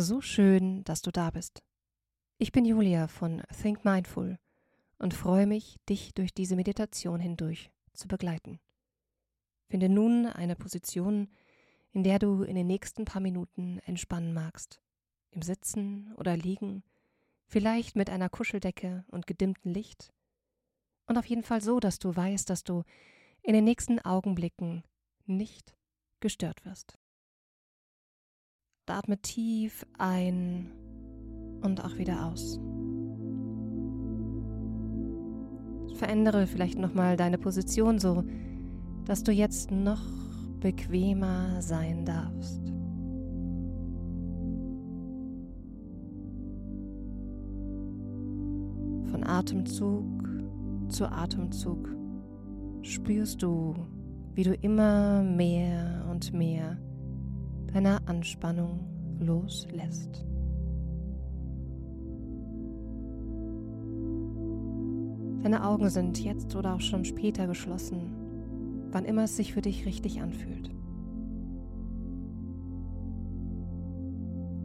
So schön, dass du da bist. Ich bin Julia von Think Mindful und freue mich, dich durch diese Meditation hindurch zu begleiten. Finde nun eine Position, in der du in den nächsten paar Minuten entspannen magst. Im Sitzen oder Liegen, vielleicht mit einer Kuscheldecke und gedimmtem Licht. Und auf jeden Fall so, dass du weißt, dass du in den nächsten Augenblicken nicht gestört wirst. Atme tief ein und auch wieder aus. Verändere vielleicht nochmal deine Position so, dass du jetzt noch bequemer sein darfst. Von Atemzug zu Atemzug spürst du, wie du immer mehr und mehr deiner Anspannung loslässt. Deine Augen sind jetzt oder auch schon später geschlossen, wann immer es sich für dich richtig anfühlt.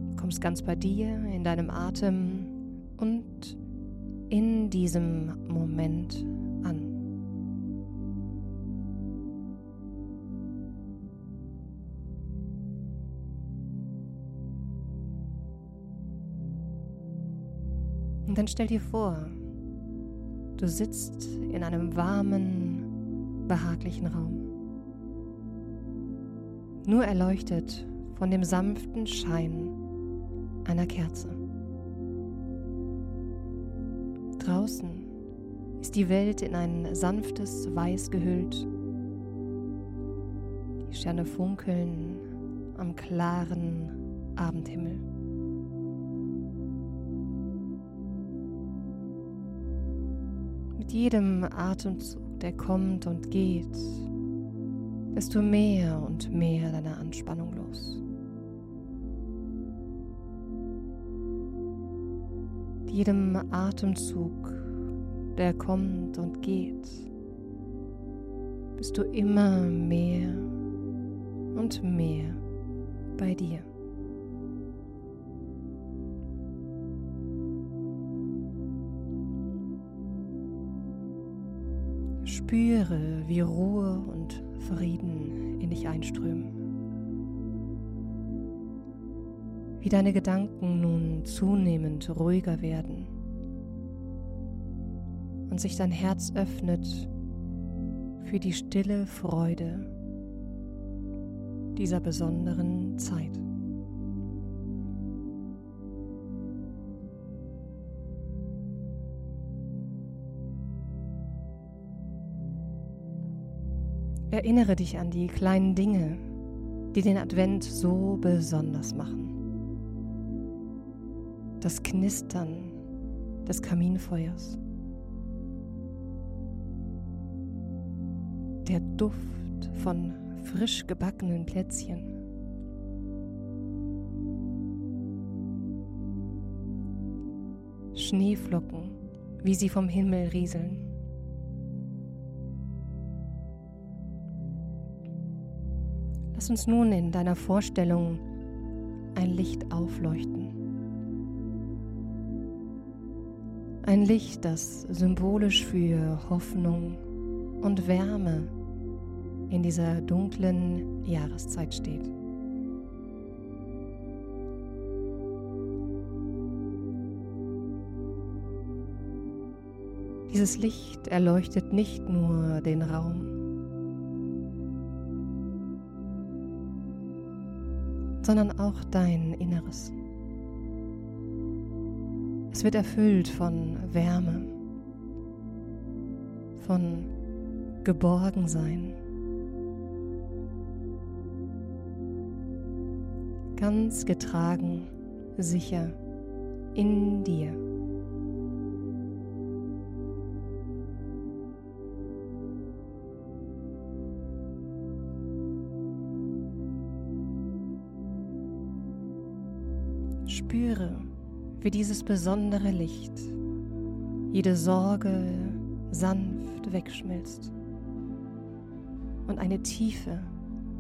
Du kommst ganz bei dir, in deinem Atem und in diesem Moment Und dann stell dir vor, du sitzt in einem warmen, behaglichen Raum. Nur erleuchtet von dem sanften Schein einer Kerze. Draußen ist die Welt in ein sanftes Weiß gehüllt. Die Sterne funkeln am klaren Abendhimmel. Jedem Atemzug, der kommt und geht, wirst du mehr und mehr deiner Anspannung los. Jedem Atemzug, der kommt und geht, bist du immer mehr und mehr bei dir. Spüre, wie Ruhe und Frieden in dich einströmen. Wie deine Gedanken nun zunehmend ruhiger werden und sich dein Herz öffnet für die stille Freude dieser besonderen Zeit. Erinnere dich an die kleinen Dinge, die den Advent so besonders machen. Das Knistern des Kaminfeuers. Der Duft von frisch gebackenen Plätzchen. Schneeflocken, wie sie vom Himmel rieseln. Lass uns nun in deiner Vorstellung ein Licht aufleuchten. Ein Licht, das symbolisch für Hoffnung und Wärme in dieser dunklen Jahreszeit steht. Dieses Licht erleuchtet nicht nur den Raum, sondern auch dein Inneres. Es wird erfüllt von Wärme, von Geborgensein, ganz getragen, sicher in dir. Spüre, wie dieses besondere Licht jede Sorge sanft wegschmilzt und eine tiefe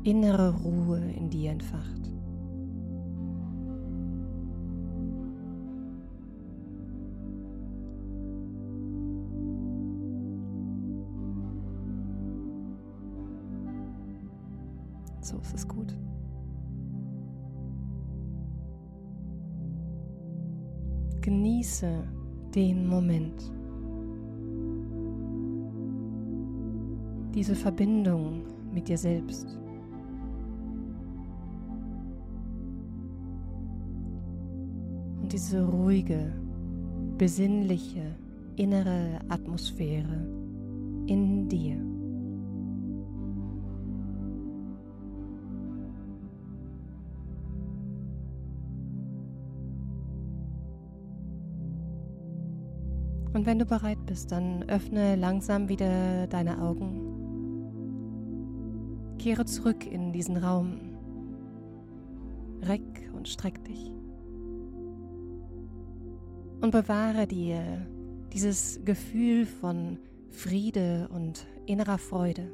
innere Ruhe in dir entfacht. So ist es gut. Genieße den Moment. Diese Verbindung mit dir selbst. Und diese ruhige, besinnliche, innere Atmosphäre in dir. Und wenn du bereit bist, dann öffne langsam wieder deine Augen. Kehre zurück in diesen Raum. Reck und streck dich. Und bewahre dir dieses Gefühl von Friede und innerer Freude.